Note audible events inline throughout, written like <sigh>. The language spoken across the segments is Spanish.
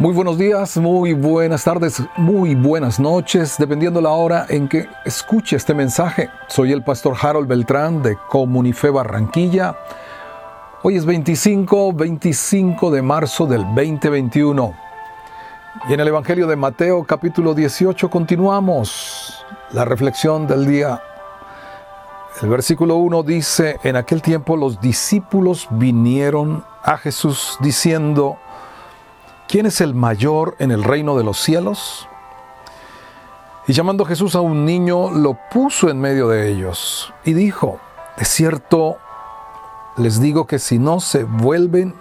Muy buenos días, muy buenas tardes, muy buenas noches, dependiendo la hora en que escuche este mensaje. Soy el pastor Harold Beltrán de Comunife Barranquilla. Hoy es 25, 25 de marzo del 2021. Y en el Evangelio de Mateo capítulo 18 continuamos la reflexión del día. El versículo 1 dice, en aquel tiempo los discípulos vinieron a Jesús diciendo, ¿quién es el mayor en el reino de los cielos? Y llamando Jesús a un niño, lo puso en medio de ellos y dijo, de cierto, les digo que si no se vuelven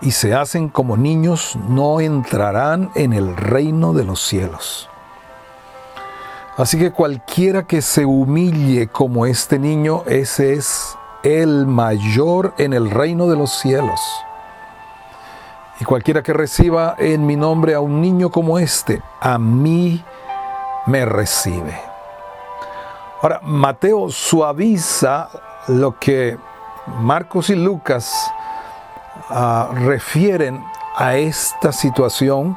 y se hacen como niños, no entrarán en el reino de los cielos. Así que cualquiera que se humille como este niño, ese es el mayor en el reino de los cielos. Y cualquiera que reciba en mi nombre a un niño como este, a mí me recibe. Ahora, Mateo suaviza lo que Marcos y Lucas uh, refieren a esta situación,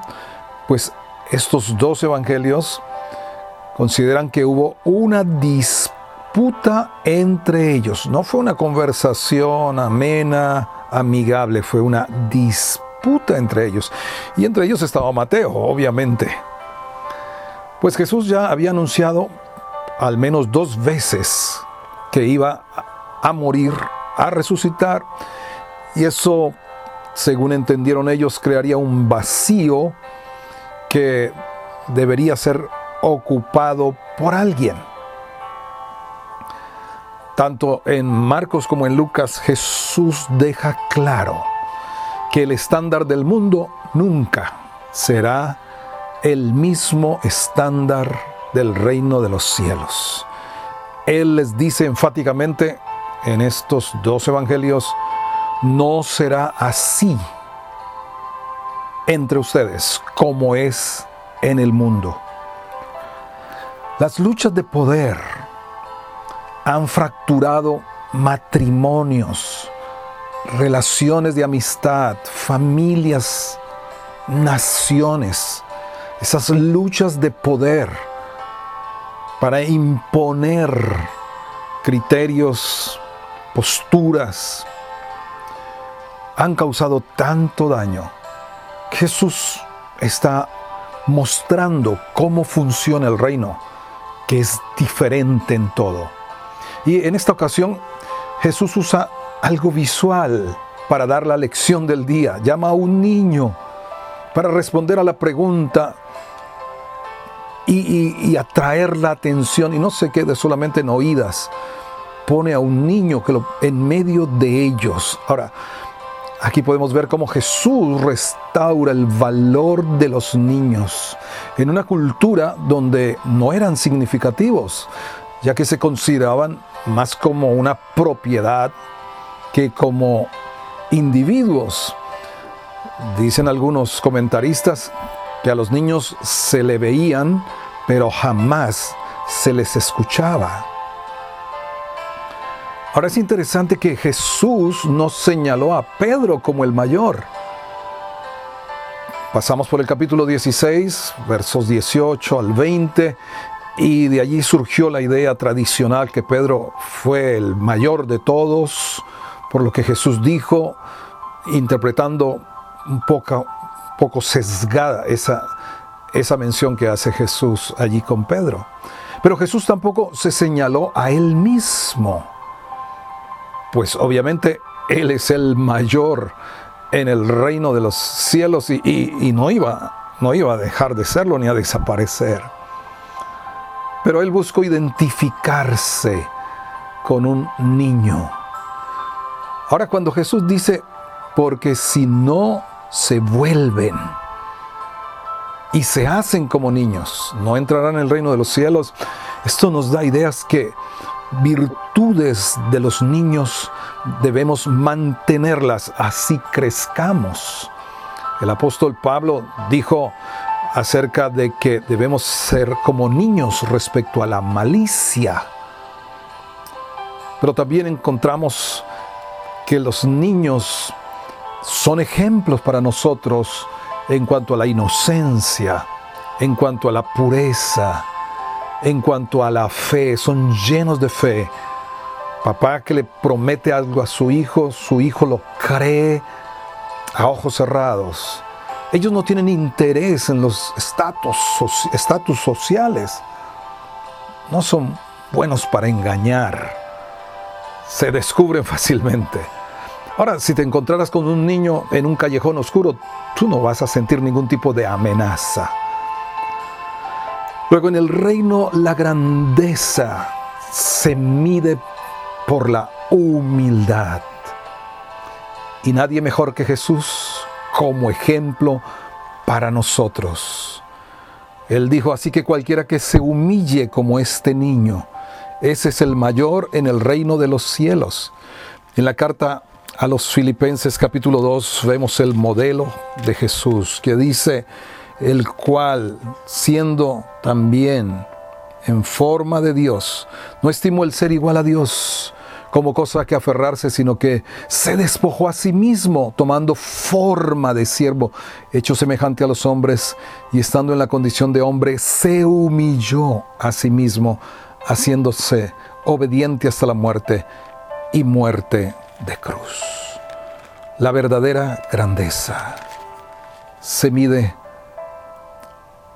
pues estos dos evangelios consideran que hubo una disputa entre ellos. No fue una conversación amena, amigable, fue una disputa entre ellos. Y entre ellos estaba Mateo, obviamente. Pues Jesús ya había anunciado al menos dos veces que iba a morir, a resucitar. Y eso, según entendieron ellos, crearía un vacío que debería ser ocupado por alguien. Tanto en Marcos como en Lucas, Jesús deja claro que el estándar del mundo nunca será el mismo estándar del reino de los cielos. Él les dice enfáticamente en estos dos evangelios, no será así entre ustedes como es en el mundo. Las luchas de poder han fracturado matrimonios, relaciones de amistad, familias, naciones, esas luchas de poder para imponer criterios, posturas, han causado tanto daño. Jesús está mostrando cómo funciona el reino, que es diferente en todo. Y en esta ocasión Jesús usa algo visual para dar la lección del día. Llama a un niño para responder a la pregunta y, atraer la atención y no se quede solamente en oídas. Pone a un niño que lo, en medio de ellos. Ahora, aquí podemos ver cómo Jesús restaura el valor de los niños en una cultura donde no eran significativos, ya que se consideraban más como una propiedad que como individuos, dicen algunos comentaristas, que a los niños se le veían, pero jamás se les escuchaba. Ahora es interesante que Jesús nos señaló a Pedro como el mayor. Pasamos por el capítulo 16, versos 18 al 20, y de allí surgió la idea tradicional que Pedro fue el mayor de todos, por lo que Jesús dijo, interpretando un poco, poco sesgada esa, esa mención que hace Jesús allí con Pedro. Pero Jesús tampoco se señaló a él mismo, pues obviamente Él es el mayor en el reino de los cielos y, no, iba, no iba a dejar de serlo ni a desaparecer. Pero Él buscó identificarse con un niño Ahora cuando Jesús dice, porque si no se vuelven y se hacen como niños, no entrarán en el reino de los cielos, esto nos da ideas que virtudes de los niños debemos mantenerlas, así crezcamos. El apóstol Pablo dijo acerca de que debemos ser como niños respecto a la malicia. Pero también encontramos que los niños son ejemplos para nosotros en cuanto a la inocencia, en cuanto a la pureza, en cuanto a la fe, son llenos de fe. Papá que le promete algo a su hijo, su hijo lo cree a ojos cerrados. Ellos no tienen interés en los estatus sociales. No son buenos para engañar. Se descubren <laughs> fácilmente. Ahora, si te encontraras con un niño en un callejón oscuro, tú no vas a sentir ningún tipo de amenaza. Luego en el reino la grandeza se mide por la humildad. Y nadie mejor que Jesús como ejemplo para nosotros. Él dijo, así que cualquiera que se humille como este niño, ese es el mayor en el reino de los cielos. En la carta a los Filipenses capítulo 2 vemos el modelo de Jesús que dice, el cual, siendo también en forma de Dios, no estimó el ser igual a Dios como cosa que aferrarse, sino que se despojó a sí mismo, tomando forma de siervo, hecho semejante a los hombres, y estando en la condición de hombre, se humilló a sí mismo, haciéndose obediente hasta la muerte y muerte de cruz. La verdadera grandeza se mide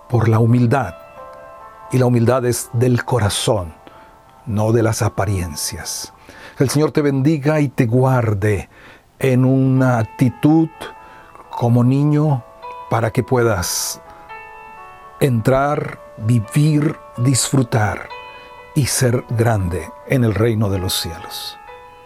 por la humildad. Y la humildad es del corazón, no de las apariencias. El Señor te bendiga y te guarde en una actitud como niño para que puedas entrar, vivir, disfrutar y ser grande en el reino de los cielos.